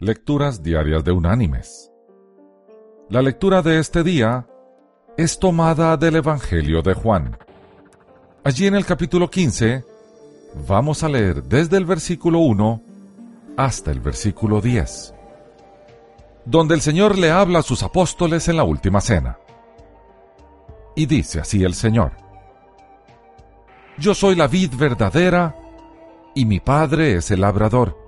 Lecturas Diarias de Unánimes. La lectura de este día es tomada del Evangelio de Juan. Allí en el capítulo 15 vamos a leer desde el versículo 1 hasta el versículo 10, donde el Señor le habla a sus apóstoles en la última cena. Y dice así el Señor, Yo soy la vid verdadera y mi Padre es el labrador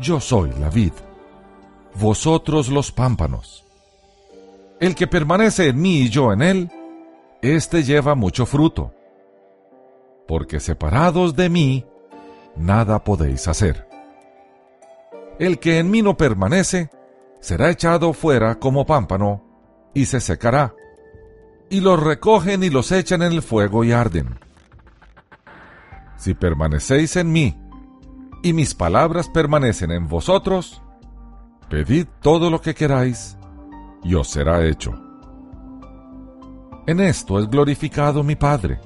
Yo soy la vid, vosotros los pámpanos. El que permanece en mí y yo en él, éste lleva mucho fruto, porque separados de mí, nada podéis hacer. El que en mí no permanece, será echado fuera como pámpano, y se secará, y los recogen y los echan en el fuego y arden. Si permanecéis en mí, y mis palabras permanecen en vosotros, pedid todo lo que queráis, y os será hecho. En esto es glorificado mi Padre,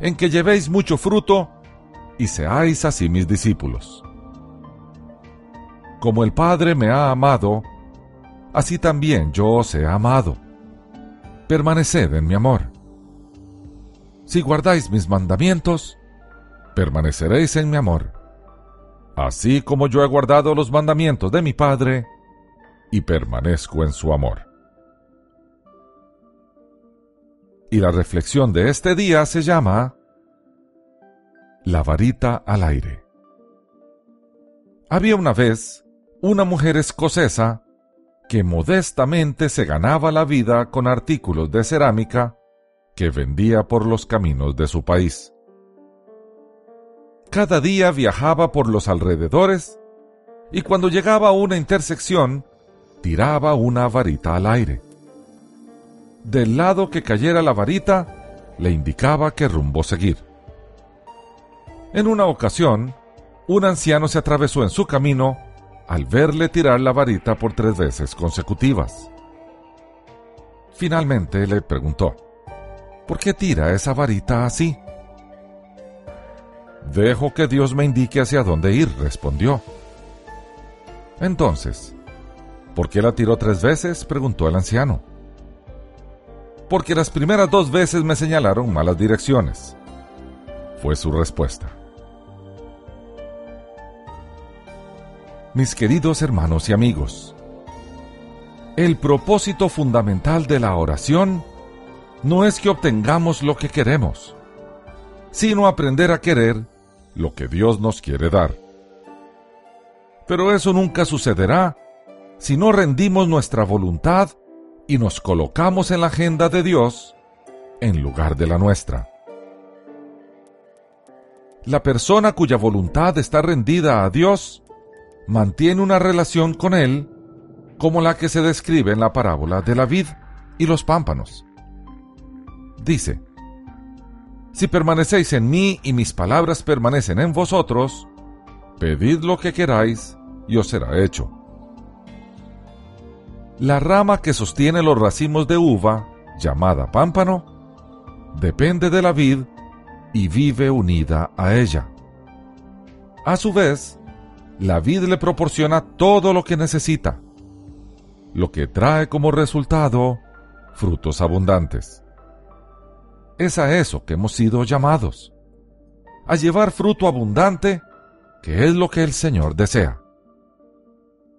en que llevéis mucho fruto y seáis así mis discípulos. Como el Padre me ha amado, así también yo os he amado. Permaneced en mi amor. Si guardáis mis mandamientos, permaneceréis en mi amor así como yo he guardado los mandamientos de mi Padre y permanezco en su amor. Y la reflexión de este día se llama La varita al aire. Había una vez una mujer escocesa que modestamente se ganaba la vida con artículos de cerámica que vendía por los caminos de su país cada día viajaba por los alrededores y cuando llegaba a una intersección, tiraba una varita al aire. Del lado que cayera la varita, le indicaba qué rumbo seguir. En una ocasión, un anciano se atravesó en su camino al verle tirar la varita por tres veces consecutivas. Finalmente le preguntó, ¿por qué tira esa varita así? Dejo que Dios me indique hacia dónde ir, respondió. Entonces, ¿por qué la tiró tres veces? preguntó el anciano. Porque las primeras dos veces me señalaron malas direcciones, fue su respuesta. Mis queridos hermanos y amigos, el propósito fundamental de la oración no es que obtengamos lo que queremos, sino aprender a querer lo que Dios nos quiere dar. Pero eso nunca sucederá si no rendimos nuestra voluntad y nos colocamos en la agenda de Dios en lugar de la nuestra. La persona cuya voluntad está rendida a Dios mantiene una relación con Él como la que se describe en la parábola de la vid y los pámpanos. Dice, si permanecéis en mí y mis palabras permanecen en vosotros, pedid lo que queráis y os será hecho. La rama que sostiene los racimos de uva, llamada pámpano, depende de la vid y vive unida a ella. A su vez, la vid le proporciona todo lo que necesita, lo que trae como resultado frutos abundantes. Es a eso que hemos sido llamados, a llevar fruto abundante, que es lo que el Señor desea.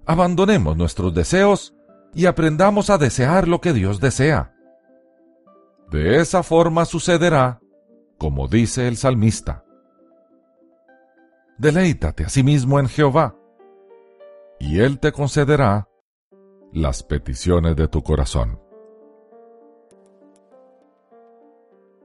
Abandonemos nuestros deseos y aprendamos a desear lo que Dios desea. De esa forma sucederá, como dice el salmista. Deleítate a sí mismo en Jehová, y Él te concederá las peticiones de tu corazón.